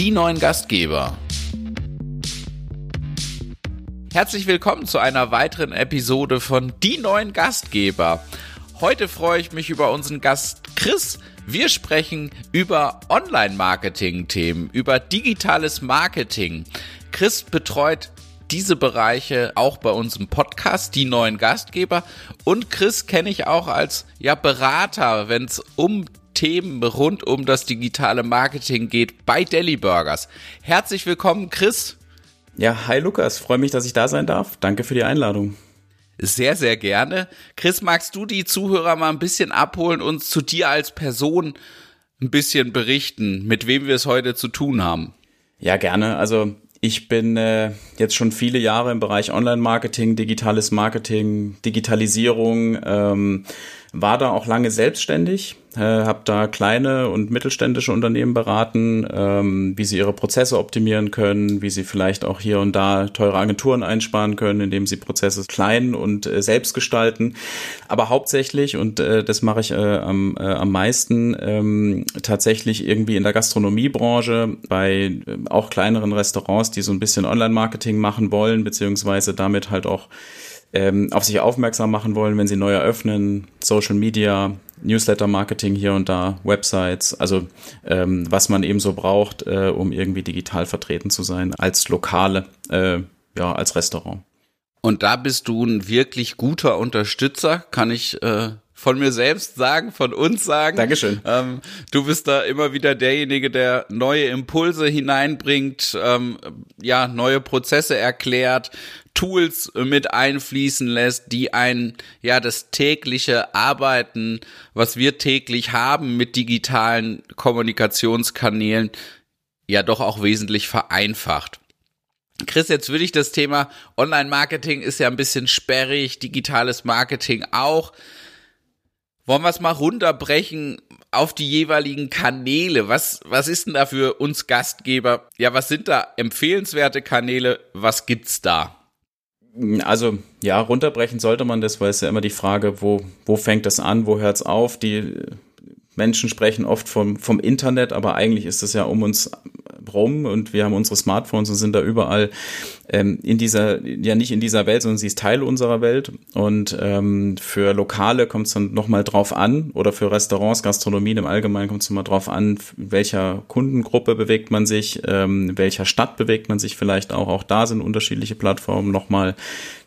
die neuen Gastgeber. Herzlich willkommen zu einer weiteren Episode von Die neuen Gastgeber. Heute freue ich mich über unseren Gast Chris. Wir sprechen über Online-Marketing-Themen, über digitales Marketing. Chris betreut diese Bereiche auch bei unserem Podcast, die neuen Gastgeber. Und Chris kenne ich auch als ja, Berater, wenn es um Themen rund um das digitale Marketing geht bei Deli Burgers. Herzlich willkommen, Chris. Ja, hi Lukas, freue mich, dass ich da sein darf. Danke für die Einladung. Sehr, sehr gerne. Chris, magst du die Zuhörer mal ein bisschen abholen, uns zu dir als Person ein bisschen berichten, mit wem wir es heute zu tun haben? Ja, gerne. Also ich bin äh, jetzt schon viele Jahre im Bereich Online-Marketing, digitales Marketing, Digitalisierung, ähm, war da auch lange selbstständig, äh, habe da kleine und mittelständische Unternehmen beraten, ähm, wie sie ihre Prozesse optimieren können, wie sie vielleicht auch hier und da teure Agenturen einsparen können, indem sie Prozesse klein und äh, selbst gestalten. Aber hauptsächlich, und äh, das mache ich äh, am, äh, am meisten, ähm, tatsächlich irgendwie in der Gastronomiebranche, bei äh, auch kleineren Restaurants, die so ein bisschen Online-Marketing machen wollen, beziehungsweise damit halt auch ähm, auf sich aufmerksam machen wollen, wenn sie neu eröffnen, Social Media, Newsletter-Marketing hier und da, Websites, also ähm, was man eben so braucht, äh, um irgendwie digital vertreten zu sein, als Lokale, äh, ja, als Restaurant. Und da bist du ein wirklich guter Unterstützer, kann ich äh, von mir selbst sagen, von uns sagen. Dankeschön. Ähm, du bist da immer wieder derjenige, der neue Impulse hineinbringt, ähm, ja, neue Prozesse erklärt, Tools mit einfließen lässt, die ein, ja, das tägliche Arbeiten, was wir täglich haben mit digitalen Kommunikationskanälen, ja doch auch wesentlich vereinfacht. Chris, jetzt würde ich das Thema Online-Marketing ist ja ein bisschen sperrig, digitales Marketing auch. Wollen wir es mal runterbrechen auf die jeweiligen Kanäle? Was, was ist denn da für uns Gastgeber? Ja, was sind da empfehlenswerte Kanäle? Was gibt's da? Also ja, runterbrechen sollte man das, weil es ja immer die Frage, wo, wo fängt das an, wo hört es auf? Die Menschen sprechen oft vom, vom Internet, aber eigentlich ist es ja um uns rum und wir haben unsere Smartphones und sind da überall ähm, in dieser, ja nicht in dieser Welt, sondern sie ist Teil unserer Welt. Und ähm, für Lokale kommt es dann nochmal drauf an oder für Restaurants, Gastronomien im Allgemeinen kommt es immer drauf an, welcher Kundengruppe bewegt man sich, ähm, welcher Stadt bewegt man sich vielleicht auch. Auch da sind unterschiedliche Plattformen nochmal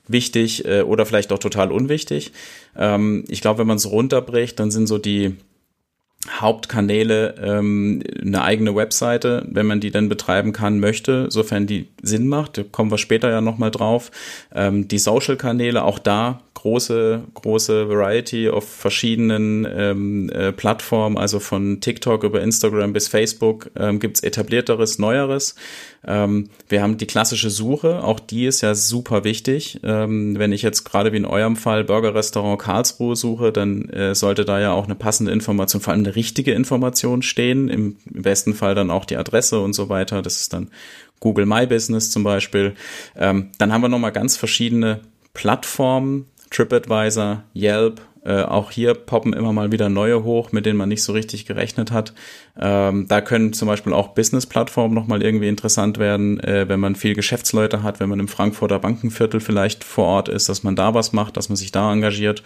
wichtig äh, oder vielleicht auch total unwichtig. Ähm, ich glaube, wenn man es runterbricht, dann sind so die Hauptkanäle ähm, eine eigene Webseite, wenn man die dann betreiben kann, möchte, sofern die Sinn macht. Da kommen wir später ja nochmal drauf. Ähm, die Social-Kanäle, auch da große, große Variety auf verschiedenen ähm, äh, Plattformen, also von TikTok über Instagram bis Facebook ähm, gibt es etablierteres, neueres. Ähm, wir haben die klassische Suche, auch die ist ja super wichtig. Ähm, wenn ich jetzt gerade wie in eurem Fall Burger-Restaurant Karlsruhe suche, dann äh, sollte da ja auch eine passende Information, vor allem eine richtige Information stehen, im, besten Fall dann auch die Adresse und so weiter. Das ist dann Google My Business zum Beispiel. Ähm, dann haben wir nochmal ganz verschiedene Plattformen, TripAdvisor, Yelp, äh, auch hier poppen immer mal wieder neue hoch, mit denen man nicht so richtig gerechnet hat. Ähm, da können zum Beispiel auch Business-Plattformen nochmal irgendwie interessant werden, äh, wenn man viel Geschäftsleute hat, wenn man im Frankfurter Bankenviertel vielleicht vor Ort ist, dass man da was macht, dass man sich da engagiert.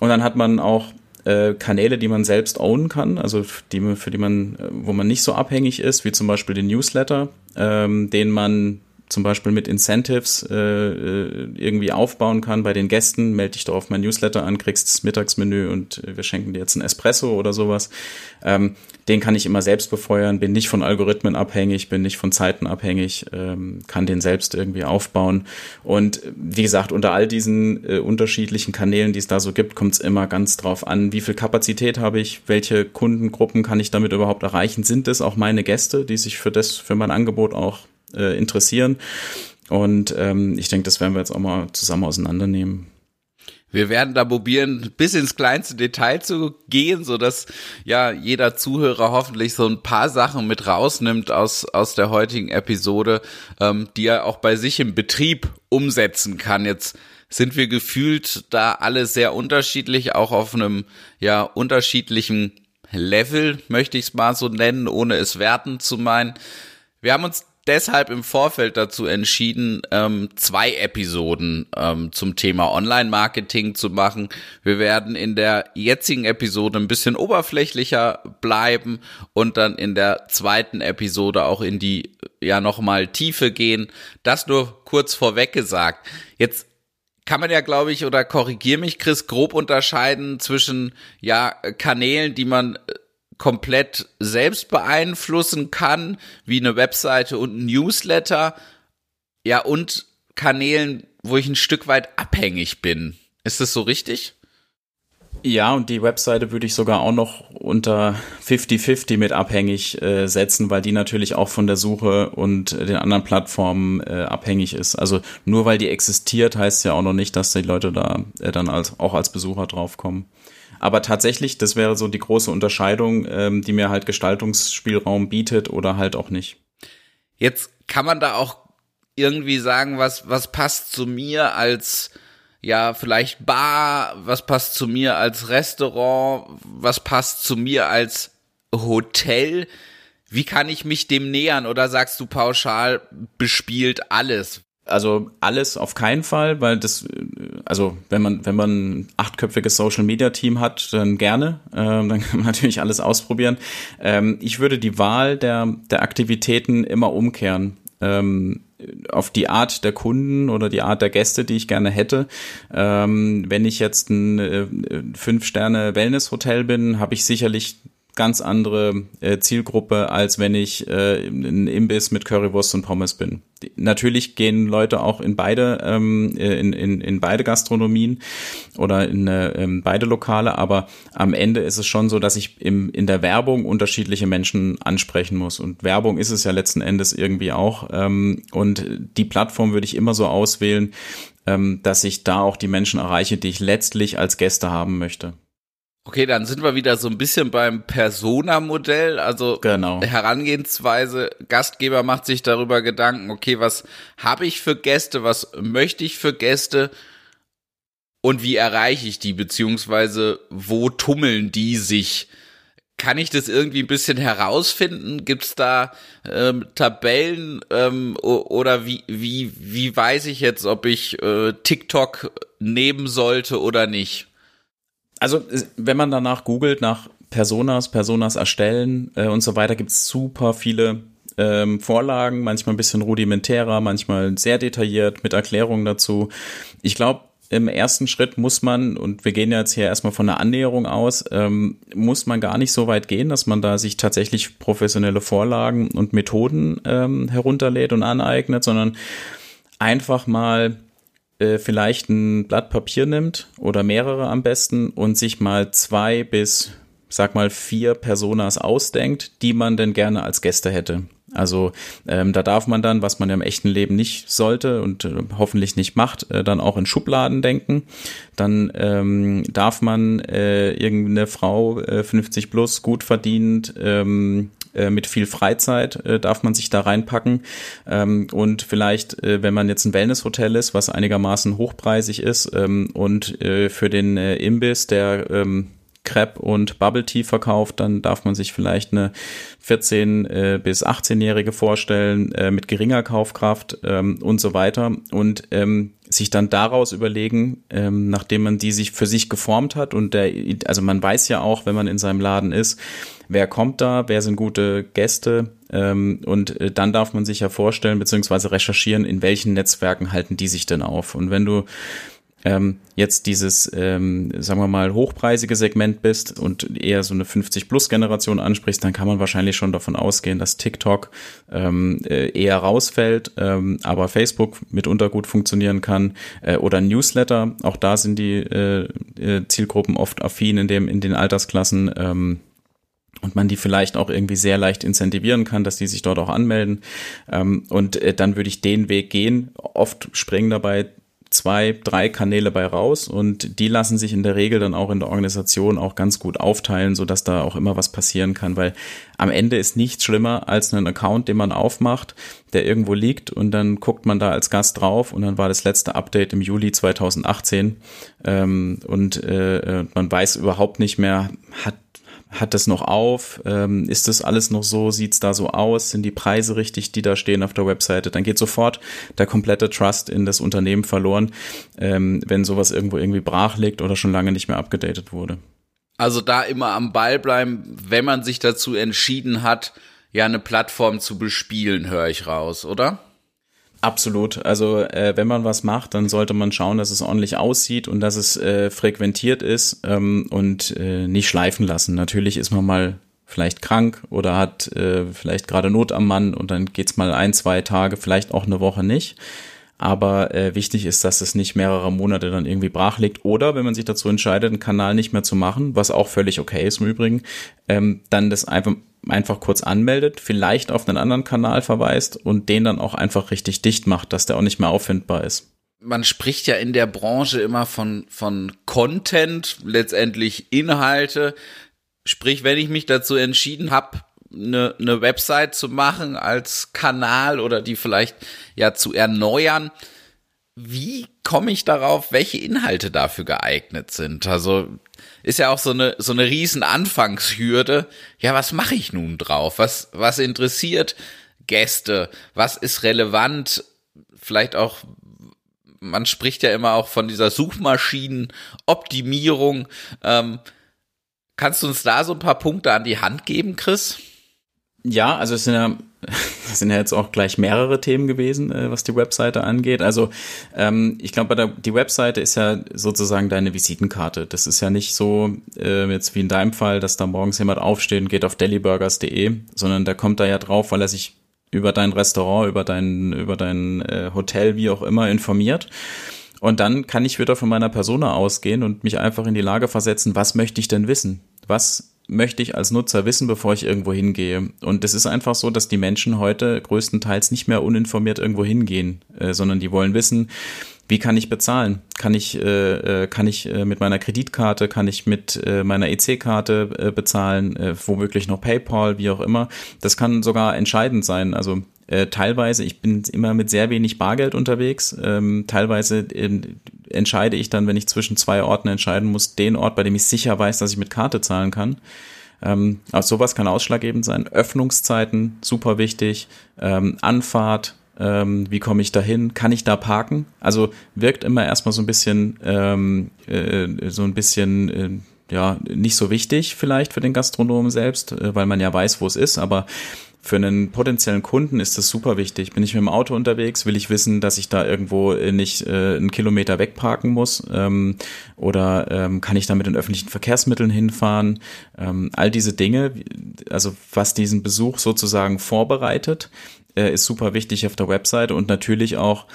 Und dann hat man auch äh, Kanäle, die man selbst ownen kann, also die, für die man, äh, wo man nicht so abhängig ist, wie zum Beispiel den Newsletter, ähm, den man zum Beispiel mit Incentives äh, äh, irgendwie aufbauen kann bei den Gästen. Melde dich doch auf mein Newsletter an, kriegst das Mittagsmenü und wir schenken dir jetzt ein Espresso oder sowas. Ähm, den kann ich immer selbst befeuern, bin nicht von Algorithmen abhängig, bin nicht von Zeiten abhängig, ähm, kann den selbst irgendwie aufbauen. Und wie gesagt, unter all diesen äh, unterschiedlichen Kanälen, die es da so gibt, kommt es immer ganz drauf an, wie viel Kapazität habe ich, welche Kundengruppen kann ich damit überhaupt erreichen. Sind es auch meine Gäste, die sich für das, für mein Angebot auch äh, interessieren. Und ähm, ich denke, das werden wir jetzt auch mal zusammen auseinandernehmen. Wir werden da probieren, bis ins kleinste Detail zu gehen, so dass ja jeder Zuhörer hoffentlich so ein paar Sachen mit rausnimmt aus aus der heutigen Episode, ähm, die er auch bei sich im Betrieb umsetzen kann. Jetzt sind wir gefühlt da alle sehr unterschiedlich, auch auf einem ja unterschiedlichen Level, möchte ich es mal so nennen, ohne es werten zu meinen. Wir haben uns deshalb im Vorfeld dazu entschieden, ähm, zwei Episoden ähm, zum Thema Online-Marketing zu machen. Wir werden in der jetzigen Episode ein bisschen oberflächlicher bleiben und dann in der zweiten Episode auch in die ja nochmal Tiefe gehen. Das nur kurz vorweg gesagt. Jetzt kann man ja, glaube ich, oder korrigier mich, Chris, grob unterscheiden zwischen ja Kanälen, die man komplett selbst beeinflussen kann, wie eine Webseite und ein Newsletter. Ja, und Kanälen, wo ich ein Stück weit abhängig bin. Ist das so richtig? Ja, und die Webseite würde ich sogar auch noch unter 50-50 mit abhängig äh, setzen, weil die natürlich auch von der Suche und den anderen Plattformen äh, abhängig ist. Also nur weil die existiert, heißt ja auch noch nicht, dass die Leute da äh, dann als, auch als Besucher draufkommen. Aber tatsächlich, das wäre so die große Unterscheidung, ähm, die mir halt Gestaltungsspielraum bietet oder halt auch nicht. Jetzt kann man da auch irgendwie sagen, was, was passt zu mir als, ja, vielleicht Bar, was passt zu mir als Restaurant, was passt zu mir als Hotel. Wie kann ich mich dem nähern oder sagst du pauschal bespielt alles? Also alles auf keinen Fall, weil das, also wenn man, wenn man ein achtköpfiges Social Media Team hat, dann gerne. Ähm, dann kann man natürlich alles ausprobieren. Ähm, ich würde die Wahl der, der Aktivitäten immer umkehren. Ähm, auf die Art der Kunden oder die Art der Gäste, die ich gerne hätte. Ähm, wenn ich jetzt ein äh, Fünf-Sterne-Wellness-Hotel bin, habe ich sicherlich ganz andere äh, Zielgruppe, als wenn ich äh, ein Imbiss mit Currywurst und Pommes bin. Die, natürlich gehen Leute auch in beide ähm, äh, in, in, in beide Gastronomien oder in äh, ähm, beide Lokale, aber am Ende ist es schon so, dass ich im, in der Werbung unterschiedliche Menschen ansprechen muss und Werbung ist es ja letzten Endes irgendwie auch ähm, und die Plattform würde ich immer so auswählen, ähm, dass ich da auch die Menschen erreiche, die ich letztlich als Gäste haben möchte. Okay, dann sind wir wieder so ein bisschen beim Persona-Modell, also genau. Herangehensweise, Gastgeber macht sich darüber Gedanken, okay, was habe ich für Gäste, was möchte ich für Gäste und wie erreiche ich die, beziehungsweise wo tummeln die sich? Kann ich das irgendwie ein bisschen herausfinden? Gibt es da ähm, Tabellen ähm, oder wie, wie, wie weiß ich jetzt, ob ich äh, TikTok nehmen sollte oder nicht? Also wenn man danach googelt nach Personas, Personas erstellen äh, und so weiter, gibt es super viele ähm, Vorlagen, manchmal ein bisschen rudimentärer, manchmal sehr detailliert mit Erklärungen dazu. Ich glaube, im ersten Schritt muss man, und wir gehen jetzt hier erstmal von einer Annäherung aus, ähm, muss man gar nicht so weit gehen, dass man da sich tatsächlich professionelle Vorlagen und Methoden ähm, herunterlädt und aneignet, sondern einfach mal äh, vielleicht ein Blatt Papier nimmt oder mehrere am besten und sich mal zwei bis, sag mal, vier Personas ausdenkt, die man denn gerne als Gäste hätte. Also ähm, da darf man dann, was man im echten Leben nicht sollte und äh, hoffentlich nicht macht, äh, dann auch in Schubladen denken. Dann ähm, darf man äh, irgendeine Frau äh, 50 plus gut verdient ähm, äh, mit viel Freizeit äh, darf man sich da reinpacken. Ähm, und vielleicht, äh, wenn man jetzt ein Wellnesshotel ist, was einigermaßen hochpreisig ist ähm, und äh, für den äh, Imbiss, der ähm, Crepe und Bubble Tea verkauft, dann darf man sich vielleicht eine 14 äh, bis 18-Jährige vorstellen äh, mit geringer Kaufkraft ähm, und so weiter und ähm, sich dann daraus überlegen, ähm, nachdem man die sich für sich geformt hat und der, also man weiß ja auch, wenn man in seinem Laden ist, wer kommt da, wer sind gute Gäste ähm, und äh, dann darf man sich ja vorstellen beziehungsweise recherchieren, in welchen Netzwerken halten die sich denn auf und wenn du ähm, jetzt dieses, ähm, sagen wir mal, hochpreisige Segment bist und eher so eine 50-Plus-Generation ansprichst, dann kann man wahrscheinlich schon davon ausgehen, dass TikTok äh, eher rausfällt, aber Facebook mitunter gut funktionieren kann äh, oder Newsletter. Auch da sind die Zielgruppen oft affin in dem in den Altersklassen. Und man die vielleicht auch irgendwie sehr leicht incentivieren kann, dass die sich dort auch anmelden. Ähm, und äh, dann würde ich den Weg gehen. Oft springen dabei zwei, drei Kanäle bei raus und die lassen sich in der Regel dann auch in der Organisation auch ganz gut aufteilen, so dass da auch immer was passieren kann, weil am Ende ist nichts schlimmer als einen Account, den man aufmacht, der irgendwo liegt und dann guckt man da als Gast drauf und dann war das letzte Update im Juli 2018 ähm, und äh, man weiß überhaupt nicht mehr, hat hat das noch auf? Ähm, ist das alles noch so? Sieht's da so aus? Sind die Preise richtig, die da stehen auf der Webseite? Dann geht sofort der komplette Trust in das Unternehmen verloren, ähm, wenn sowas irgendwo irgendwie brach liegt oder schon lange nicht mehr abgedatet wurde. Also da immer am Ball bleiben, wenn man sich dazu entschieden hat, ja eine Plattform zu bespielen, höre ich raus, oder? Absolut. Also äh, wenn man was macht, dann sollte man schauen, dass es ordentlich aussieht und dass es äh, frequentiert ist ähm, und äh, nicht schleifen lassen. Natürlich ist man mal vielleicht krank oder hat äh, vielleicht gerade Not am Mann und dann geht's mal ein, zwei Tage, vielleicht auch eine Woche nicht. Aber äh, wichtig ist, dass es nicht mehrere Monate dann irgendwie brach liegt. Oder wenn man sich dazu entscheidet, einen Kanal nicht mehr zu machen, was auch völlig okay ist im Übrigen, ähm, dann das einfach einfach kurz anmeldet, vielleicht auf einen anderen Kanal verweist und den dann auch einfach richtig dicht macht, dass der auch nicht mehr auffindbar ist. Man spricht ja in der Branche immer von, von Content, letztendlich Inhalte. Sprich, wenn ich mich dazu entschieden habe, eine, eine Website zu machen als Kanal oder die vielleicht ja zu erneuern, wie komme ich darauf, welche Inhalte dafür geeignet sind? Also ist ja auch so eine so eine riesen Anfangshürde. Ja, was mache ich nun drauf? Was was interessiert Gäste? Was ist relevant? Vielleicht auch man spricht ja immer auch von dieser Suchmaschinenoptimierung. Ähm, kannst du uns da so ein paar Punkte an die Hand geben, Chris? Ja, also es sind ja, das sind ja jetzt auch gleich mehrere Themen gewesen, äh, was die Webseite angeht. Also ähm, ich glaube, die Webseite ist ja sozusagen deine Visitenkarte. Das ist ja nicht so äh, jetzt wie in deinem Fall, dass da morgens jemand aufsteht und geht auf deliburgers.de, sondern der kommt da ja drauf, weil er sich über dein Restaurant, über dein, über dein äh, Hotel, wie auch immer, informiert. Und dann kann ich wieder von meiner Persona ausgehen und mich einfach in die Lage versetzen, was möchte ich denn wissen? Was möchte ich als Nutzer wissen, bevor ich irgendwo hingehe. Und es ist einfach so, dass die Menschen heute größtenteils nicht mehr uninformiert irgendwo hingehen, äh, sondern die wollen wissen, wie kann ich bezahlen? Kann ich, äh, äh kann ich äh, mit meiner Kreditkarte, kann ich mit äh, meiner EC-Karte äh, bezahlen, womöglich noch PayPal, wie auch immer. Das kann sogar entscheidend sein. Also äh, teilweise, ich bin immer mit sehr wenig Bargeld unterwegs. Ähm, teilweise äh, entscheide ich dann, wenn ich zwischen zwei Orten entscheiden muss, den Ort, bei dem ich sicher weiß, dass ich mit Karte zahlen kann. Ähm, also sowas kann ausschlaggebend sein. Öffnungszeiten, super wichtig. Ähm, Anfahrt, ähm, wie komme ich da hin? Kann ich da parken? Also wirkt immer erstmal so ein bisschen, ähm, äh, so ein bisschen, äh, ja, nicht so wichtig vielleicht für den Gastronomen selbst, äh, weil man ja weiß, wo es ist, aber für einen potenziellen Kunden ist das super wichtig. Bin ich mit dem Auto unterwegs, will ich wissen, dass ich da irgendwo nicht äh, einen Kilometer wegparken muss ähm, oder ähm, kann ich da mit den öffentlichen Verkehrsmitteln hinfahren. Ähm, all diese Dinge, also was diesen Besuch sozusagen vorbereitet, äh, ist super wichtig auf der Webseite und natürlich auch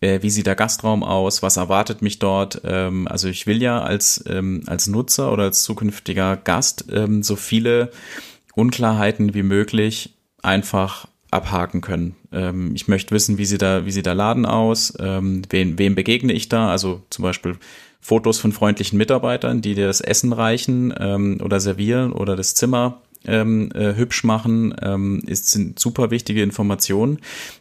äh, wie sieht der Gastraum aus, was erwartet mich dort. Ähm, also ich will ja als, ähm, als Nutzer oder als zukünftiger Gast ähm, so viele Unklarheiten wie möglich einfach abhaken können. Ähm, ich möchte wissen, wie sieht da, wie sieht der Laden aus, ähm, wen, wem begegne ich da, also zum Beispiel Fotos von freundlichen Mitarbeitern, die dir das Essen reichen ähm, oder servieren oder das Zimmer ähm, äh, hübsch machen, ähm, ist, sind super wichtige Informationen,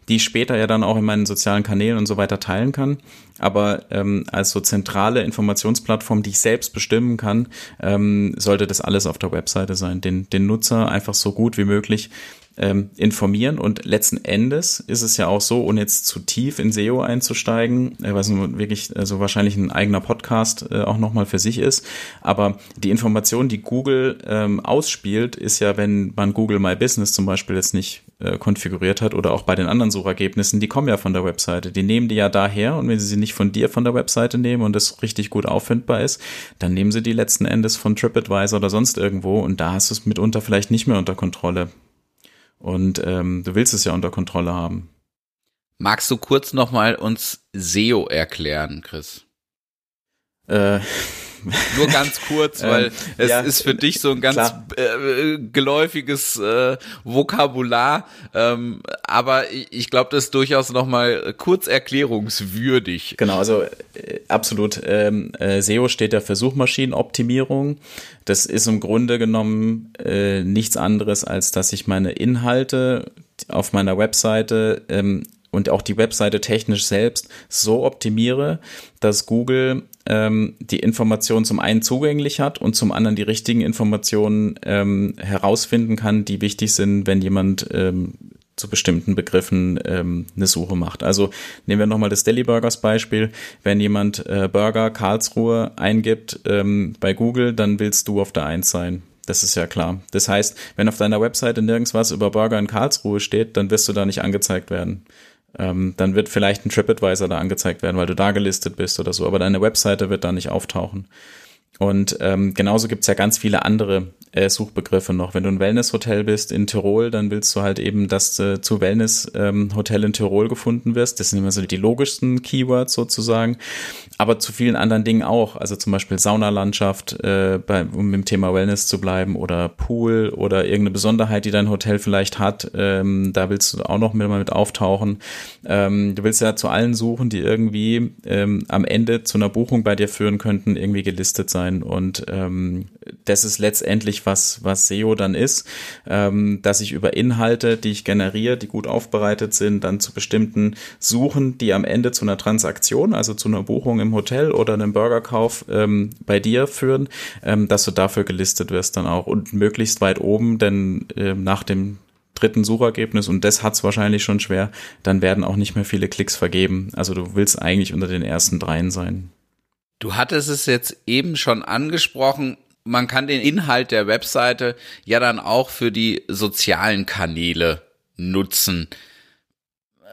die ich später ja dann auch in meinen sozialen Kanälen und so weiter teilen kann. Aber ähm, als so zentrale Informationsplattform, die ich selbst bestimmen kann, ähm, sollte das alles auf der Webseite sein. Den, den Nutzer einfach so gut wie möglich ähm, informieren. Und letzten Endes ist es ja auch so, ohne jetzt zu tief in SEO einzusteigen, äh, was wirklich also wahrscheinlich ein eigener Podcast äh, auch nochmal für sich ist. Aber die Information, die Google ähm, ausspielt, ist ja, wenn man Google My Business zum Beispiel jetzt nicht äh, konfiguriert hat oder auch bei den anderen Suchergebnissen, die kommen ja von der Webseite. Die nehmen die ja daher und wenn sie sie nicht von dir von der Webseite nehmen und es richtig gut auffindbar ist, dann nehmen sie die letzten Endes von TripAdvisor oder sonst irgendwo und da hast du es mitunter vielleicht nicht mehr unter Kontrolle. Und ähm, du willst es ja unter Kontrolle haben. Magst du kurz nochmal uns SEO erklären, Chris? Äh, nur ganz kurz, weil ähm, es ja, ist für dich so ein ganz äh, geläufiges äh, Vokabular, ähm, aber ich glaube, das ist durchaus noch mal kurz erklärungswürdig. Genau, also äh, absolut. Ähm, äh, SEO steht ja für Suchmaschinenoptimierung. Das ist im Grunde genommen äh, nichts anderes, als dass ich meine Inhalte auf meiner Webseite ähm, und auch die Webseite technisch selbst so optimiere, dass Google ähm, die Informationen zum einen zugänglich hat und zum anderen die richtigen Informationen ähm, herausfinden kann, die wichtig sind, wenn jemand ähm, zu bestimmten Begriffen ähm, eine Suche macht. Also nehmen wir nochmal das Deli Burgers Beispiel. Wenn jemand äh, Burger Karlsruhe eingibt ähm, bei Google, dann willst du auf der Eins sein. Das ist ja klar. Das heißt, wenn auf deiner Webseite nirgends was über Burger in Karlsruhe steht, dann wirst du da nicht angezeigt werden. Ähm, dann wird vielleicht ein TripAdvisor da angezeigt werden, weil du da gelistet bist oder so, aber deine Webseite wird da nicht auftauchen. Und ähm, genauso gibt's ja ganz viele andere äh, Suchbegriffe noch. Wenn du ein Wellness-Hotel bist in Tirol, dann willst du halt eben, dass du zu Wellness-Hotel ähm, in Tirol gefunden wirst. Das sind immer so die logischsten Keywords sozusagen. Aber zu vielen anderen Dingen auch. Also zum Beispiel Saunalandschaft, äh, bei, um im Thema Wellness zu bleiben, oder Pool oder irgendeine Besonderheit, die dein Hotel vielleicht hat. Ähm, da willst du auch noch mit, mit auftauchen. Ähm, du willst ja zu allen suchen, die irgendwie ähm, am Ende zu einer Buchung bei dir führen könnten, irgendwie gelistet sein sein. Und ähm, das ist letztendlich, was, was SEO dann ist, ähm, dass ich über Inhalte, die ich generiere, die gut aufbereitet sind, dann zu bestimmten Suchen, die am Ende zu einer Transaktion, also zu einer Buchung im Hotel oder einem Burgerkauf ähm, bei dir führen, ähm, dass du dafür gelistet wirst dann auch und möglichst weit oben, denn äh, nach dem dritten Suchergebnis und das hat's wahrscheinlich schon schwer, dann werden auch nicht mehr viele Klicks vergeben. Also du willst eigentlich unter den ersten dreien sein. Du hattest es jetzt eben schon angesprochen. Man kann den Inhalt der Webseite ja dann auch für die sozialen Kanäle nutzen.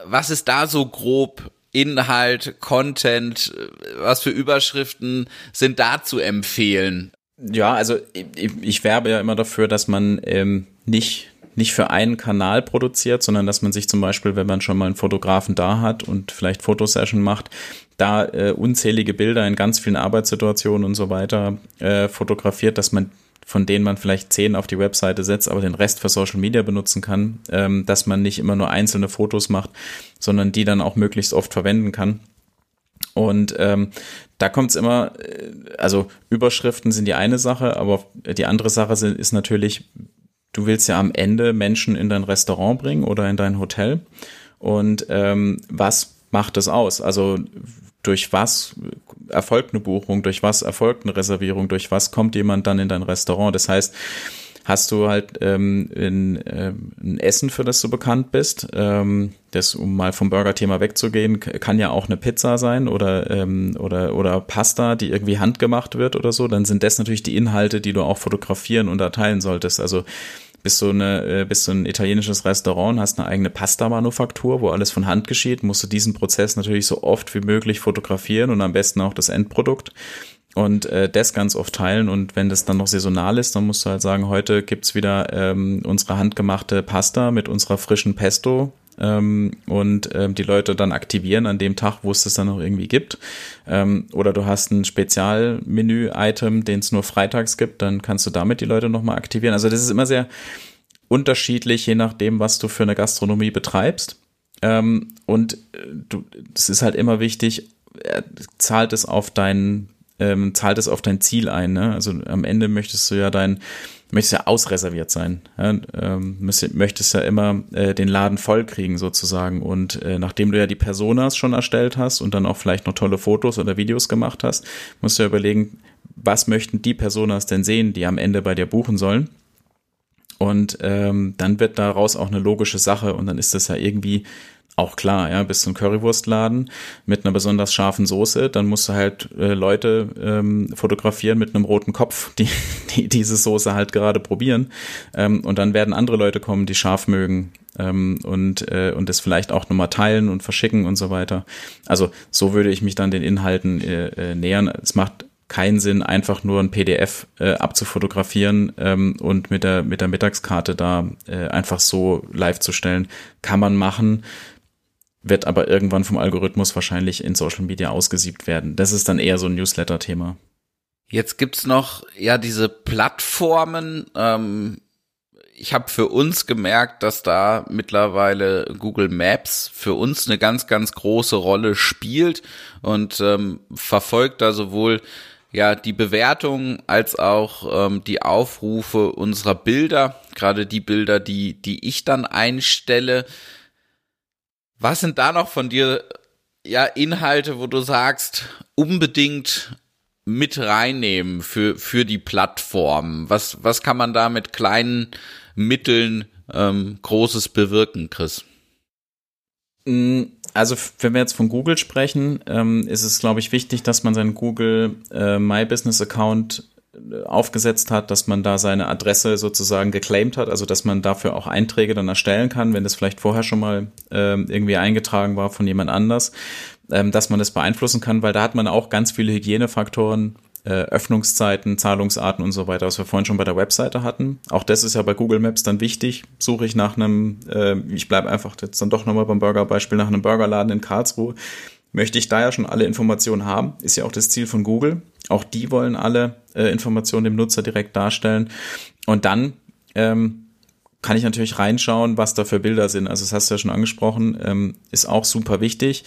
Was ist da so grob Inhalt, Content, was für Überschriften sind da zu empfehlen? Ja, also ich, ich werbe ja immer dafür, dass man ähm, nicht nicht für einen Kanal produziert, sondern dass man sich zum Beispiel, wenn man schon mal einen Fotografen da hat und vielleicht Fotosession macht, da äh, unzählige Bilder in ganz vielen Arbeitssituationen und so weiter äh, fotografiert, dass man von denen man vielleicht zehn auf die Webseite setzt, aber den Rest für Social Media benutzen kann, ähm, dass man nicht immer nur einzelne Fotos macht, sondern die dann auch möglichst oft verwenden kann. Und ähm, da kommt es immer, äh, also Überschriften sind die eine Sache, aber die andere Sache sind, ist natürlich, du willst ja am Ende Menschen in dein Restaurant bringen oder in dein Hotel. Und ähm, was macht das aus? Also durch was erfolgt eine Buchung, durch was erfolgt eine Reservierung, durch was kommt jemand dann in dein Restaurant. Das heißt, hast du halt ähm, in, ähm, ein Essen, für das du bekannt bist. Ähm, das, um mal vom Burger-Thema wegzugehen, kann ja auch eine Pizza sein oder, ähm, oder, oder Pasta, die irgendwie handgemacht wird oder so. Dann sind das natürlich die Inhalte, die du auch fotografieren und erteilen solltest. Also bist du, eine, äh, bist du ein italienisches Restaurant, hast eine eigene Pasta-Manufaktur, wo alles von Hand geschieht, musst du diesen Prozess natürlich so oft wie möglich fotografieren und am besten auch das Endprodukt und äh, das ganz oft teilen. Und wenn das dann noch saisonal ist, dann musst du halt sagen, heute gibt's wieder ähm, unsere handgemachte Pasta mit unserer frischen Pesto ähm, und ähm, die Leute dann aktivieren an dem Tag, wo es das dann noch irgendwie gibt. Ähm, oder du hast ein Spezialmenü-Item, den es nur freitags gibt, dann kannst du damit die Leute nochmal aktivieren. Also das ist immer sehr unterschiedlich, je nachdem, was du für eine Gastronomie betreibst. Ähm, und äh, du, es ist halt immer wichtig, äh, zahlt es auf dein, ähm, zahlt es auf dein Ziel ein. Ne? Also am Ende möchtest du ja dein möchtest ja ausreserviert sein. Ja, ähm, möchtest ja immer äh, den Laden voll kriegen sozusagen. Und äh, nachdem du ja die Personas schon erstellt hast und dann auch vielleicht noch tolle Fotos oder Videos gemacht hast, musst du ja überlegen, was möchten die Personas denn sehen, die am Ende bei dir buchen sollen. Und ähm, dann wird daraus auch eine logische Sache und dann ist das ja irgendwie auch klar, ja, du ein Currywurstladen mit einer besonders scharfen Soße, dann musst du halt äh, Leute ähm, fotografieren mit einem roten Kopf, die, die diese Soße halt gerade probieren. Ähm, und dann werden andere Leute kommen, die scharf mögen ähm, und, äh, und das vielleicht auch nochmal teilen und verschicken und so weiter. Also so würde ich mich dann den Inhalten äh, äh, nähern. Es macht keinen Sinn, einfach nur ein PDF äh, abzufotografieren ähm, und mit der, mit der Mittagskarte da äh, einfach so live zu stellen. Kann man machen wird aber irgendwann vom Algorithmus wahrscheinlich in Social Media ausgesiebt werden. Das ist dann eher so ein Newsletter-Thema. Jetzt gibt's noch ja diese Plattformen. Ähm, ich habe für uns gemerkt, dass da mittlerweile Google Maps für uns eine ganz, ganz große Rolle spielt und ähm, verfolgt da sowohl ja die Bewertungen als auch ähm, die Aufrufe unserer Bilder, gerade die Bilder, die die ich dann einstelle. Was sind da noch von dir ja Inhalte, wo du sagst, unbedingt mit reinnehmen für, für die Plattform? Was, was kann man da mit kleinen Mitteln ähm, Großes bewirken, Chris? Mm, also wenn wir jetzt von Google sprechen, ähm, ist es, glaube ich, wichtig, dass man seinen Google äh, My Business Account aufgesetzt hat, dass man da seine Adresse sozusagen geclaimed hat, also dass man dafür auch Einträge dann erstellen kann, wenn das vielleicht vorher schon mal ähm, irgendwie eingetragen war von jemand anders, ähm, dass man das beeinflussen kann, weil da hat man auch ganz viele Hygienefaktoren, äh, Öffnungszeiten, Zahlungsarten und so weiter, was wir vorhin schon bei der Webseite hatten. Auch das ist ja bei Google Maps dann wichtig. Suche ich nach einem, äh, ich bleibe einfach jetzt dann doch nochmal beim Burger-Beispiel, nach einem Burgerladen in Karlsruhe, möchte ich da ja schon alle Informationen haben. Ist ja auch das Ziel von Google. Auch die wollen alle äh, Informationen dem Nutzer direkt darstellen. Und dann ähm, kann ich natürlich reinschauen, was da für Bilder sind. Also das hast du ja schon angesprochen, ähm, ist auch super wichtig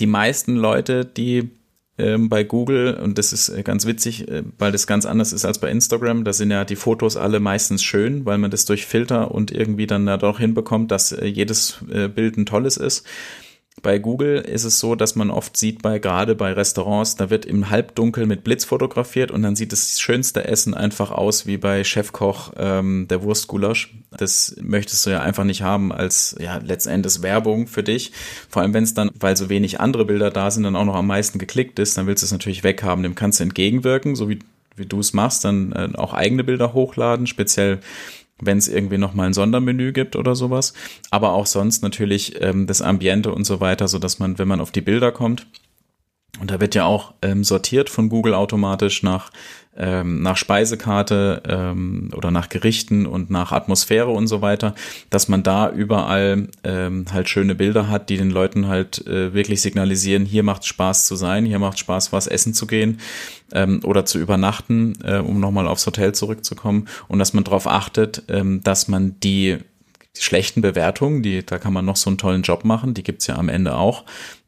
die meisten Leute, die ähm, bei Google, und das ist äh, ganz witzig, äh, weil das ganz anders ist als bei Instagram, da sind ja die Fotos alle meistens schön, weil man das durch Filter und irgendwie dann da doch hinbekommt, dass äh, jedes äh, Bild ein tolles ist. Bei Google ist es so, dass man oft sieht, bei gerade bei Restaurants, da wird im Halbdunkel mit Blitz fotografiert und dann sieht das schönste Essen einfach aus wie bei Chefkoch ähm, der Wurstgulasch. Das möchtest du ja einfach nicht haben als ja letztendlich Werbung für dich. Vor allem wenn es dann, weil so wenig andere Bilder da sind, dann auch noch am meisten geklickt ist, dann willst du es natürlich weghaben. Dem kannst du entgegenwirken, so wie wie du es machst, dann äh, auch eigene Bilder hochladen, speziell wenn es irgendwie nochmal ein Sondermenü gibt oder sowas. Aber auch sonst natürlich ähm, das Ambiente und so weiter, so dass man, wenn man auf die Bilder kommt, und da wird ja auch ähm, sortiert von Google automatisch nach ähm, nach Speisekarte ähm, oder nach Gerichten und nach Atmosphäre und so weiter, dass man da überall ähm, halt schöne Bilder hat, die den Leuten halt äh, wirklich signalisieren, hier macht Spaß zu sein, hier macht Spaß was essen zu gehen ähm, oder zu übernachten, äh, um nochmal aufs Hotel zurückzukommen. Und dass man darauf achtet, ähm, dass man die schlechten Bewertungen, die, da kann man noch so einen tollen Job machen, die gibt's ja am Ende auch,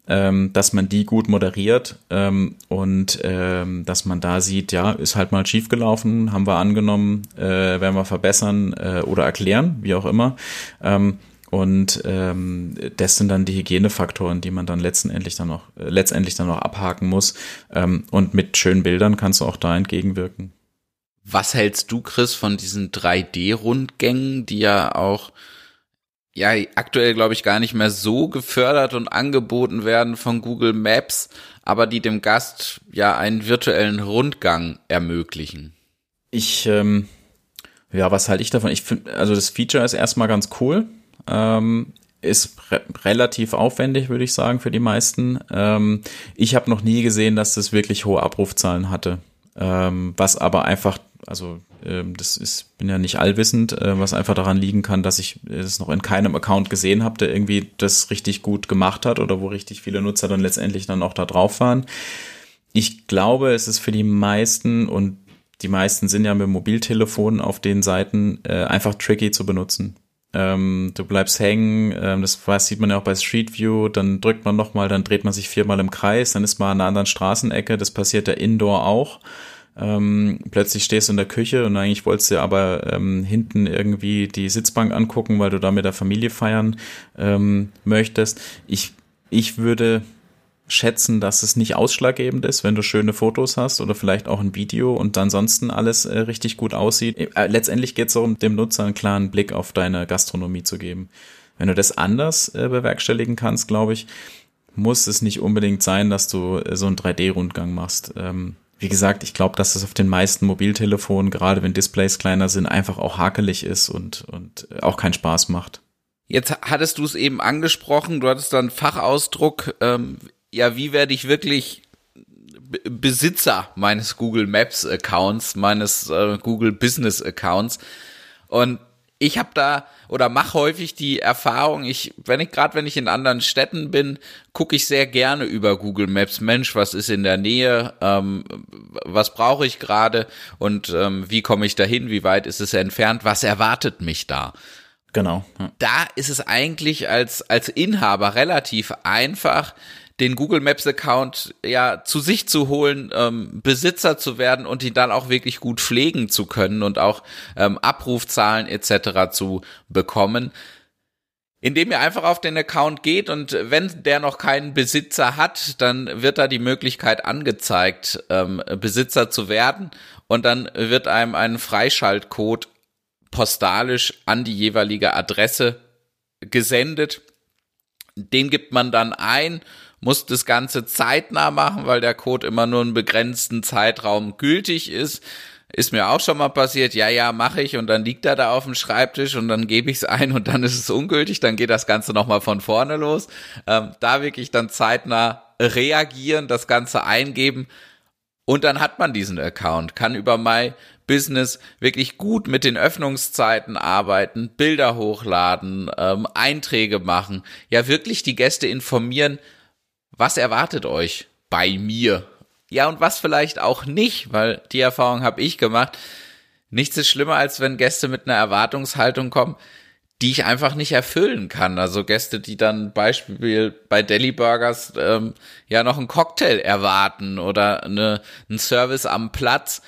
ähm, dass man die gut moderiert ähm, und ähm, dass man da sieht, ja, ist halt mal schiefgelaufen, haben wir angenommen, äh, werden wir verbessern äh, oder erklären, wie auch immer. Ähm, und ähm, das sind dann die Hygienefaktoren, die man dann letztendlich dann noch, äh, letztendlich dann noch abhaken muss. Ähm, und mit schönen Bildern kannst du auch da entgegenwirken. Was hältst du, Chris, von diesen 3D-Rundgängen, die ja auch ja aktuell glaube ich gar nicht mehr so gefördert und angeboten werden von Google Maps, aber die dem Gast ja einen virtuellen Rundgang ermöglichen. Ich ähm, ja, was halte ich davon? Ich finde, also das Feature ist erstmal ganz cool. Ähm, ist re relativ aufwendig, würde ich sagen, für die meisten. Ähm, ich habe noch nie gesehen, dass das wirklich hohe Abrufzahlen hatte. Ähm, was aber einfach also ähm, das ist, bin ja nicht allwissend, äh, was einfach daran liegen kann, dass ich es noch in keinem Account gesehen habe, der irgendwie das richtig gut gemacht hat oder wo richtig viele Nutzer dann letztendlich dann auch da drauf waren. Ich glaube, es ist für die meisten und die meisten sind ja mit Mobiltelefonen auf den Seiten äh, einfach tricky zu benutzen. Ähm, du bleibst hängen, ähm, das weiß, sieht man ja auch bei Street View, dann drückt man nochmal, dann dreht man sich viermal im Kreis, dann ist man an einer anderen Straßenecke, das passiert ja indoor auch. Ähm, plötzlich stehst du in der Küche und eigentlich wolltest du aber ähm, hinten irgendwie die Sitzbank angucken, weil du da mit der Familie feiern ähm, möchtest. Ich, ich würde schätzen, dass es nicht ausschlaggebend ist, wenn du schöne Fotos hast oder vielleicht auch ein Video und ansonsten alles äh, richtig gut aussieht. Äh, letztendlich geht es darum, dem Nutzer einen klaren Blick auf deine Gastronomie zu geben. Wenn du das anders äh, bewerkstelligen kannst, glaube ich, muss es nicht unbedingt sein, dass du äh, so einen 3D-Rundgang machst. Ähm, wie gesagt, ich glaube, dass das auf den meisten Mobiltelefonen, gerade wenn Displays kleiner sind, einfach auch hakelig ist und, und auch keinen Spaß macht. Jetzt hattest du es eben angesprochen, du hattest dann Fachausdruck, ähm, ja, wie werde ich wirklich Besitzer meines Google Maps Accounts, meines äh, Google Business Accounts? Und ich habe da oder mache häufig die Erfahrung, ich, wenn ich gerade wenn ich in anderen Städten bin, gucke ich sehr gerne über Google Maps. Mensch, was ist in der Nähe? Ähm, was brauche ich gerade? Und ähm, wie komme ich dahin? Wie weit ist es entfernt? Was erwartet mich da? Genau. Ja. Da ist es eigentlich als als Inhaber relativ einfach den Google Maps Account ja zu sich zu holen, ähm, Besitzer zu werden und ihn dann auch wirklich gut pflegen zu können und auch ähm, Abrufzahlen etc. zu bekommen. indem ihr einfach auf den Account geht und wenn der noch keinen Besitzer hat, dann wird da die Möglichkeit angezeigt, ähm, Besitzer zu werden und dann wird einem ein Freischaltcode postalisch an die jeweilige Adresse gesendet. Den gibt man dann ein, muss das Ganze zeitnah machen, weil der Code immer nur einen begrenzten Zeitraum gültig ist. Ist mir auch schon mal passiert, ja, ja, mache ich und dann liegt er da auf dem Schreibtisch und dann gebe ich es ein und dann ist es ungültig, dann geht das Ganze nochmal von vorne los. Ähm, da wirklich dann zeitnah reagieren, das Ganze eingeben und dann hat man diesen Account, kann über My Business wirklich gut mit den Öffnungszeiten arbeiten, Bilder hochladen, ähm, Einträge machen, ja wirklich die Gäste informieren, was erwartet euch bei mir ja, und was vielleicht auch nicht, weil die Erfahrung habe ich gemacht. Nichts ist schlimmer, als wenn Gäste mit einer Erwartungshaltung kommen, die ich einfach nicht erfüllen kann. Also Gäste, die dann Beispiel bei Deli Burgers ähm, ja noch einen Cocktail erwarten oder eine, einen Service am Platz.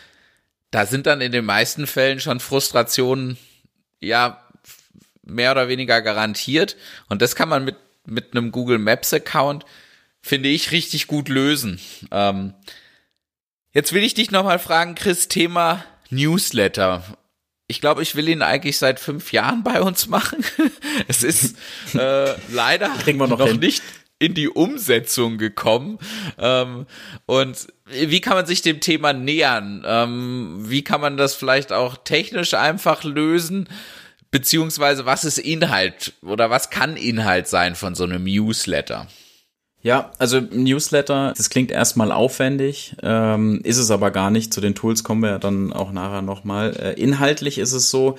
Da sind dann in den meisten Fällen schon Frustrationen ja mehr oder weniger garantiert. Und das kann man mit, mit einem Google Maps Account finde ich, richtig gut lösen. Ähm, jetzt will ich dich nochmal fragen, Chris, Thema Newsletter. Ich glaube, ich will ihn eigentlich seit fünf Jahren bei uns machen. es ist äh, leider noch, noch nicht in die Umsetzung gekommen. Ähm, und wie kann man sich dem Thema nähern? Ähm, wie kann man das vielleicht auch technisch einfach lösen? Beziehungsweise was ist Inhalt oder was kann Inhalt sein von so einem Newsletter? Ja, also Newsletter, das klingt erstmal aufwendig, ähm, ist es aber gar nicht. Zu den Tools kommen wir ja dann auch nachher nochmal. Äh, inhaltlich ist es so,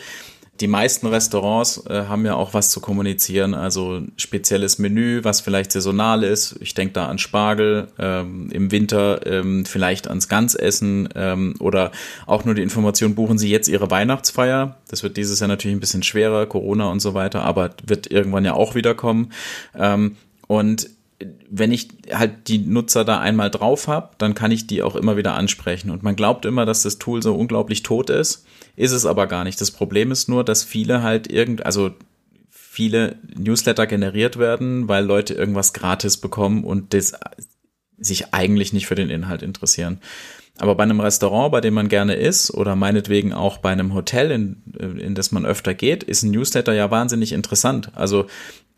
die meisten Restaurants äh, haben ja auch was zu kommunizieren, also spezielles Menü, was vielleicht saisonal ist. Ich denke da an Spargel, ähm, im Winter ähm, vielleicht ans Ganzessen ähm, oder auch nur die Information, buchen Sie jetzt Ihre Weihnachtsfeier. Das wird dieses Jahr natürlich ein bisschen schwerer, Corona und so weiter, aber wird irgendwann ja auch wieder kommen. Ähm, und wenn ich halt die Nutzer da einmal drauf habe, dann kann ich die auch immer wieder ansprechen. Und man glaubt immer, dass das Tool so unglaublich tot ist, ist es aber gar nicht. Das Problem ist nur, dass viele halt irgend, also viele Newsletter generiert werden, weil Leute irgendwas gratis bekommen und das sich eigentlich nicht für den Inhalt interessieren. Aber bei einem Restaurant, bei dem man gerne ist, oder meinetwegen auch bei einem Hotel, in, in das man öfter geht, ist ein Newsletter ja wahnsinnig interessant. Also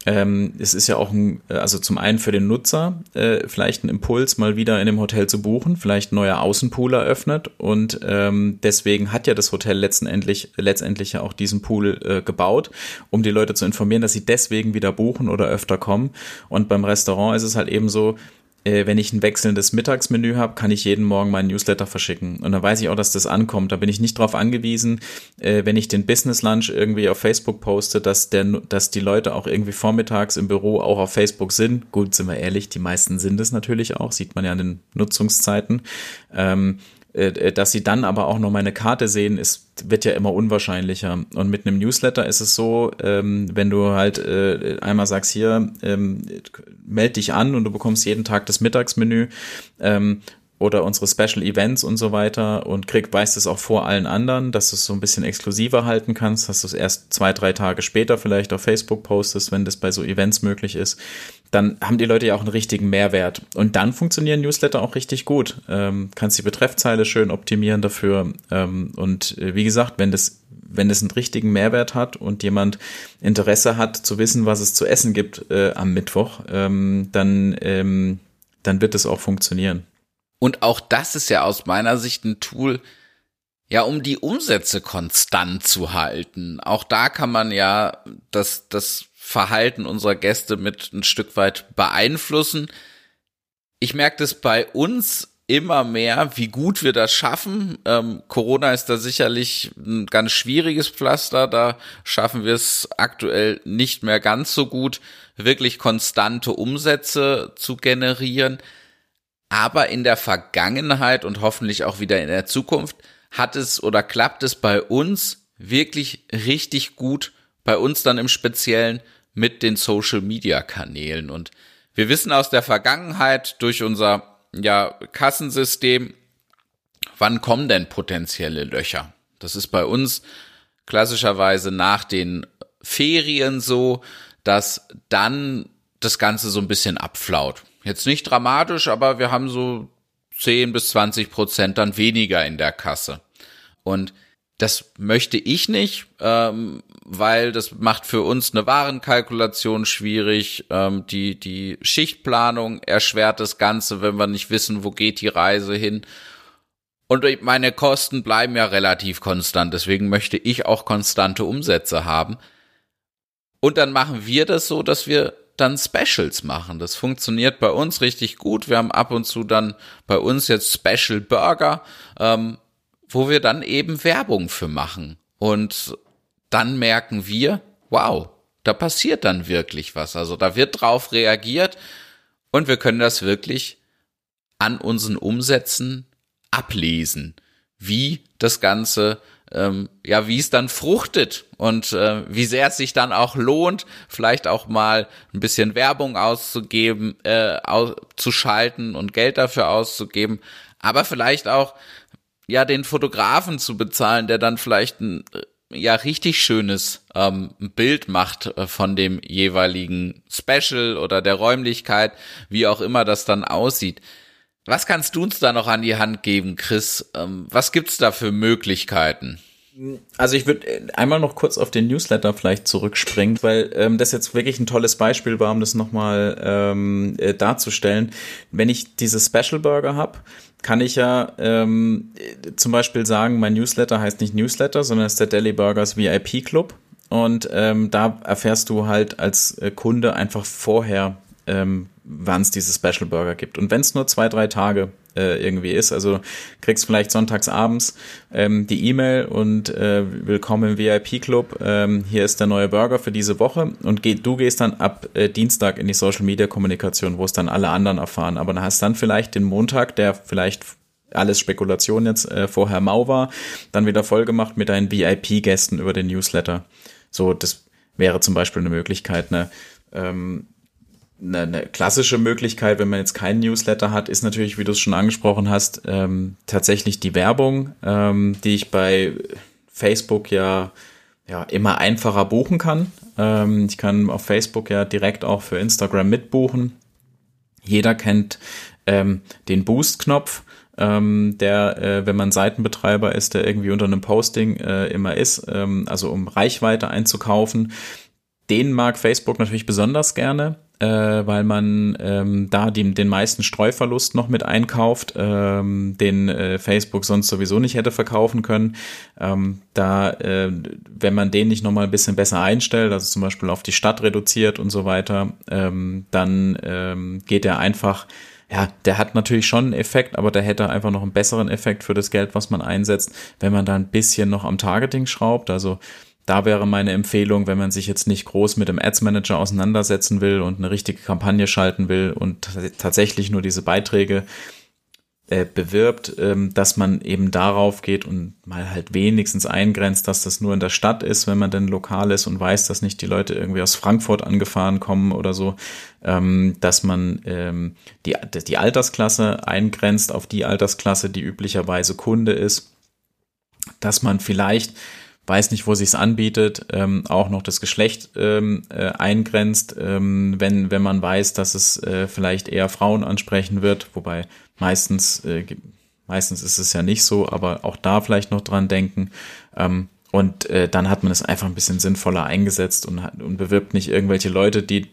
ähm, es ist ja auch ein, also zum einen für den Nutzer äh, vielleicht ein Impuls, mal wieder in dem Hotel zu buchen, vielleicht ein neuer Außenpool eröffnet und ähm, deswegen hat ja das Hotel letztendlich, letztendlich ja auch diesen Pool äh, gebaut, um die Leute zu informieren, dass sie deswegen wieder buchen oder öfter kommen. Und beim Restaurant ist es halt eben so, äh, wenn ich ein wechselndes Mittagsmenü habe, kann ich jeden Morgen meinen Newsletter verschicken. Und dann weiß ich auch, dass das ankommt. Da bin ich nicht darauf angewiesen, äh, wenn ich den Business Lunch irgendwie auf Facebook poste, dass, der, dass die Leute auch irgendwie vormittags im Büro auch auf Facebook sind. Gut, sind wir ehrlich, die meisten sind es natürlich auch, sieht man ja an den Nutzungszeiten. Äh, äh, dass sie dann aber auch noch meine Karte sehen, ist, wird ja immer unwahrscheinlicher. Und mit einem Newsletter ist es so, ähm, wenn du halt äh, einmal sagst, hier, ähm, meld dich an und du bekommst jeden Tag das Mittagsmenü ähm, oder unsere Special Events und so weiter und krieg, weißt es auch vor allen anderen, dass du es so ein bisschen exklusiver halten kannst, dass du es erst zwei, drei Tage später vielleicht auf Facebook postest, wenn das bei so Events möglich ist, dann haben die Leute ja auch einen richtigen Mehrwert. Und dann funktionieren Newsletter auch richtig gut. Ähm, kannst die Betreffzeile schön optimieren dafür. Ähm, und äh, wie gesagt, wenn das wenn es einen richtigen Mehrwert hat und jemand Interesse hat zu wissen, was es zu essen gibt äh, am Mittwoch, ähm, dann, ähm, dann wird es auch funktionieren. Und auch das ist ja aus meiner Sicht ein Tool, ja, um die Umsätze konstant zu halten. Auch da kann man ja das, das Verhalten unserer Gäste mit ein Stück weit beeinflussen. Ich merke das bei uns immer mehr, wie gut wir das schaffen. Ähm, Corona ist da sicherlich ein ganz schwieriges Pflaster. Da schaffen wir es aktuell nicht mehr ganz so gut, wirklich konstante Umsätze zu generieren. Aber in der Vergangenheit und hoffentlich auch wieder in der Zukunft hat es oder klappt es bei uns wirklich richtig gut, bei uns dann im Speziellen mit den Social Media Kanälen. Und wir wissen aus der Vergangenheit durch unser ja, Kassensystem, wann kommen denn potenzielle Löcher? Das ist bei uns klassischerweise nach den Ferien so, dass dann das Ganze so ein bisschen abflaut. Jetzt nicht dramatisch, aber wir haben so 10 bis 20 Prozent dann weniger in der Kasse. Und das möchte ich nicht, ähm, weil das macht für uns eine Warenkalkulation schwierig. Ähm, die, die Schichtplanung erschwert das Ganze, wenn wir nicht wissen, wo geht die Reise hin. Und meine Kosten bleiben ja relativ konstant. Deswegen möchte ich auch konstante Umsätze haben. Und dann machen wir das so, dass wir dann Specials machen. Das funktioniert bei uns richtig gut. Wir haben ab und zu dann bei uns jetzt Special Burger. Ähm, wo wir dann eben Werbung für machen. Und dann merken wir, wow, da passiert dann wirklich was. Also da wird drauf reagiert und wir können das wirklich an unseren Umsätzen ablesen, wie das Ganze, ähm, ja, wie es dann fruchtet und äh, wie sehr es sich dann auch lohnt, vielleicht auch mal ein bisschen Werbung auszugeben, äh, auszuschalten und Geld dafür auszugeben, aber vielleicht auch ja den Fotografen zu bezahlen, der dann vielleicht ein äh, ja richtig schönes ähm, Bild macht äh, von dem jeweiligen Special oder der Räumlichkeit, wie auch immer das dann aussieht. Was kannst du uns da noch an die Hand geben, Chris? Ähm, was gibt's da für Möglichkeiten? Also ich würde äh, einmal noch kurz auf den Newsletter vielleicht zurückspringen, weil ähm, das jetzt wirklich ein tolles Beispiel war, um das nochmal ähm, äh, darzustellen. Wenn ich diese Special Burger habe, kann ich ja ähm, zum Beispiel sagen, mein Newsletter heißt nicht Newsletter, sondern ist der Daily Burgers VIP Club. Und ähm, da erfährst du halt als äh, Kunde einfach vorher, ähm, wann es diese Special Burger gibt. Und wenn es nur zwei, drei Tage äh, irgendwie ist, also kriegst vielleicht sonntags abends ähm, die E-Mail und äh, willkommen im VIP Club. Ähm, hier ist der neue Burger für diese Woche und geh, du gehst dann ab äh, Dienstag in die Social Media Kommunikation, wo es dann alle anderen erfahren. Aber dann hast dann vielleicht den Montag, der vielleicht alles Spekulation jetzt äh, vorher mau war, dann wieder voll gemacht mit deinen VIP-Gästen über den Newsletter. So, das wäre zum Beispiel eine Möglichkeit, ne? Ähm, eine, eine klassische Möglichkeit, wenn man jetzt keinen Newsletter hat, ist natürlich, wie du es schon angesprochen hast, ähm, tatsächlich die Werbung, ähm, die ich bei Facebook ja, ja immer einfacher buchen kann. Ähm, ich kann auf Facebook ja direkt auch für Instagram mitbuchen. Jeder kennt ähm, den Boost-Knopf, ähm, der, äh, wenn man Seitenbetreiber ist, der irgendwie unter einem Posting äh, immer ist, ähm, also um Reichweite einzukaufen. Den mag Facebook natürlich besonders gerne äh, weil man ähm, da die, den meisten Streuverlust noch mit einkauft, ähm, den äh, Facebook sonst sowieso nicht hätte verkaufen können. Ähm, da, äh, wenn man den nicht nochmal ein bisschen besser einstellt, also zum Beispiel auf die Stadt reduziert und so weiter, ähm, dann ähm, geht er einfach ja, der hat natürlich schon einen Effekt, aber der hätte einfach noch einen besseren Effekt für das Geld, was man einsetzt, wenn man da ein bisschen noch am Targeting schraubt. Also da wäre meine Empfehlung, wenn man sich jetzt nicht groß mit dem Ads Manager auseinandersetzen will und eine richtige Kampagne schalten will und tatsächlich nur diese Beiträge äh, bewirbt, ähm, dass man eben darauf geht und mal halt wenigstens eingrenzt, dass das nur in der Stadt ist, wenn man denn lokal ist und weiß, dass nicht die Leute irgendwie aus Frankfurt angefahren kommen oder so, ähm, dass man ähm, die, die Altersklasse eingrenzt auf die Altersklasse, die üblicherweise Kunde ist, dass man vielleicht weiß nicht, wo sich's anbietet, ähm, auch noch das Geschlecht ähm, äh, eingrenzt, ähm, wenn, wenn man weiß, dass es äh, vielleicht eher Frauen ansprechen wird, wobei meistens, äh, meistens ist es ja nicht so, aber auch da vielleicht noch dran denken. Ähm, und äh, dann hat man es einfach ein bisschen sinnvoller eingesetzt und, und bewirbt nicht irgendwelche Leute, die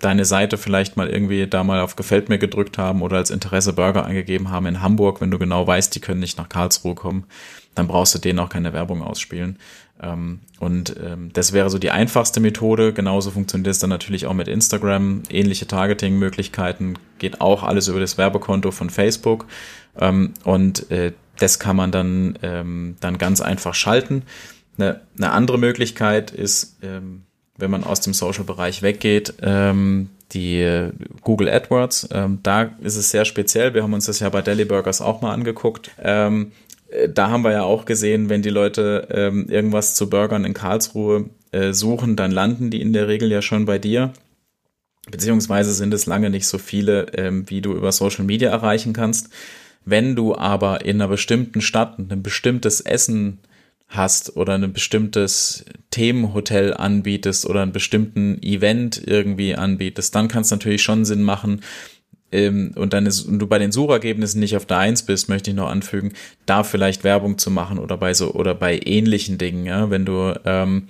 deine Seite vielleicht mal irgendwie da mal auf Gefällt mir gedrückt haben oder als Interesse Burger eingegeben haben in Hamburg, wenn du genau weißt, die können nicht nach Karlsruhe kommen dann brauchst du denen auch keine Werbung ausspielen. Ähm, und ähm, das wäre so die einfachste Methode. Genauso funktioniert es dann natürlich auch mit Instagram. Ähnliche Targeting-Möglichkeiten geht auch alles über das Werbekonto von Facebook. Ähm, und äh, das kann man dann, ähm, dann ganz einfach schalten. Eine, andere Möglichkeit ist, ähm, wenn man aus dem Social-Bereich weggeht, ähm, die äh, Google AdWords. Ähm, da ist es sehr speziell. Wir haben uns das ja bei Deli Burgers auch mal angeguckt. Ähm, äh, da haben wir ja auch gesehen, wenn die Leute ähm, irgendwas zu Burgern in Karlsruhe äh, suchen, dann landen die in der Regel ja schon bei dir. Beziehungsweise sind es lange nicht so viele, ähm, wie du über Social Media erreichen kannst. Wenn du aber in einer bestimmten Stadt ein bestimmtes Essen hast oder ein bestimmtes Themenhotel anbietest oder einen bestimmten Event irgendwie anbietest, dann kann es natürlich schon Sinn machen, ähm, und dann ist, und du bei den Suchergebnissen nicht auf der Eins bist, möchte ich noch anfügen, da vielleicht Werbung zu machen oder bei so oder bei ähnlichen Dingen, ja, wenn du ähm,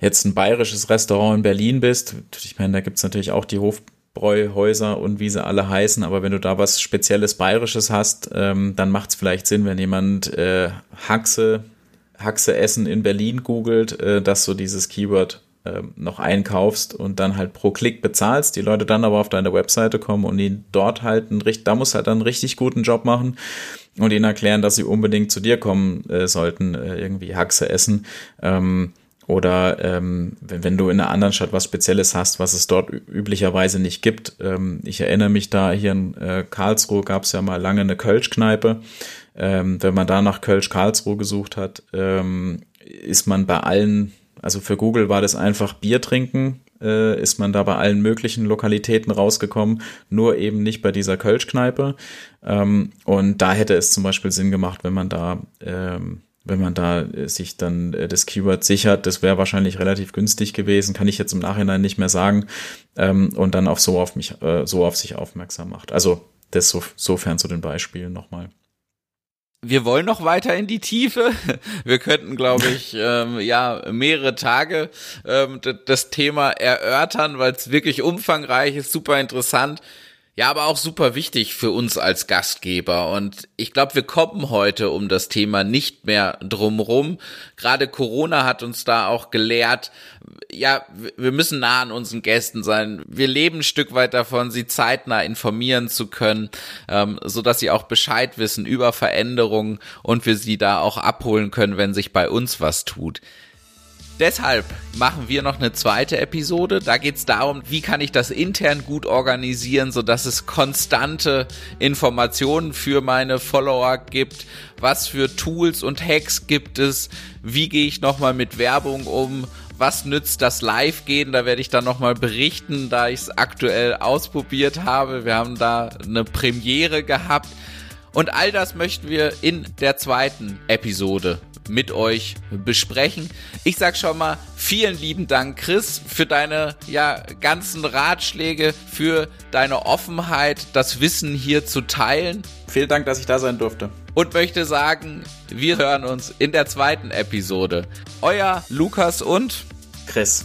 jetzt ein bayerisches Restaurant in Berlin bist, ich meine, da gibt's natürlich auch die Hofbräuhäuser und wie sie alle heißen, aber wenn du da was Spezielles Bayerisches hast, ähm, dann macht es vielleicht Sinn, wenn jemand äh, Haxe Haxe Essen in Berlin googelt, äh, dass so dieses Keyword äh, noch einkaufst und dann halt pro Klick bezahlst, die Leute dann aber auf deine Webseite kommen und ihn dort halt einen, da muss halt dann einen richtig guten Job machen und ihnen erklären, dass sie unbedingt zu dir kommen äh, sollten, äh, irgendwie Haxe essen. Ähm, oder ähm, wenn, wenn du in einer anderen Stadt was Spezielles hast, was es dort üblicherweise nicht gibt. Ähm, ich erinnere mich da, hier in äh, Karlsruhe gab es ja mal lange eine Kölschkneipe. Ähm, wenn man da nach Kölsch-Karlsruhe gesucht hat, ähm, ist man bei allen, also für Google war das einfach Bier trinken, äh, ist man da bei allen möglichen Lokalitäten rausgekommen, nur eben nicht bei dieser Kölschkneipe. Ähm, und da hätte es zum Beispiel Sinn gemacht, wenn man da ähm, wenn man da äh, sich dann äh, das Keyword sichert, das wäre wahrscheinlich relativ günstig gewesen, kann ich jetzt im Nachhinein nicht mehr sagen, ähm, und dann auch so auf mich, äh, so auf sich aufmerksam macht. Also das so, sofern zu den Beispielen nochmal. Wir wollen noch weiter in die Tiefe. Wir könnten, glaube ich, ähm, ja mehrere Tage ähm, das Thema erörtern, weil es wirklich umfangreich ist, super interessant. Ja, aber auch super wichtig für uns als Gastgeber. Und ich glaube, wir kommen heute um das Thema nicht mehr drumrum. Gerade Corona hat uns da auch gelehrt, ja, wir müssen nah an unseren Gästen sein. Wir leben ein Stück weit davon, sie zeitnah informieren zu können, ähm, so dass sie auch Bescheid wissen über Veränderungen und wir sie da auch abholen können, wenn sich bei uns was tut. Deshalb machen wir noch eine zweite Episode. Da geht es darum, wie kann ich das intern gut organisieren, sodass es konstante Informationen für meine Follower gibt. Was für Tools und Hacks gibt es? Wie gehe ich nochmal mit Werbung um? Was nützt das Live-Gehen? Da werde ich dann nochmal berichten, da ich es aktuell ausprobiert habe. Wir haben da eine Premiere gehabt. Und all das möchten wir in der zweiten Episode mit euch besprechen. Ich sag schon mal vielen lieben Dank, Chris, für deine ja ganzen Ratschläge, für deine Offenheit, das Wissen hier zu teilen. Vielen Dank, dass ich da sein durfte. Und möchte sagen, wir hören uns in der zweiten Episode. Euer Lukas und Chris.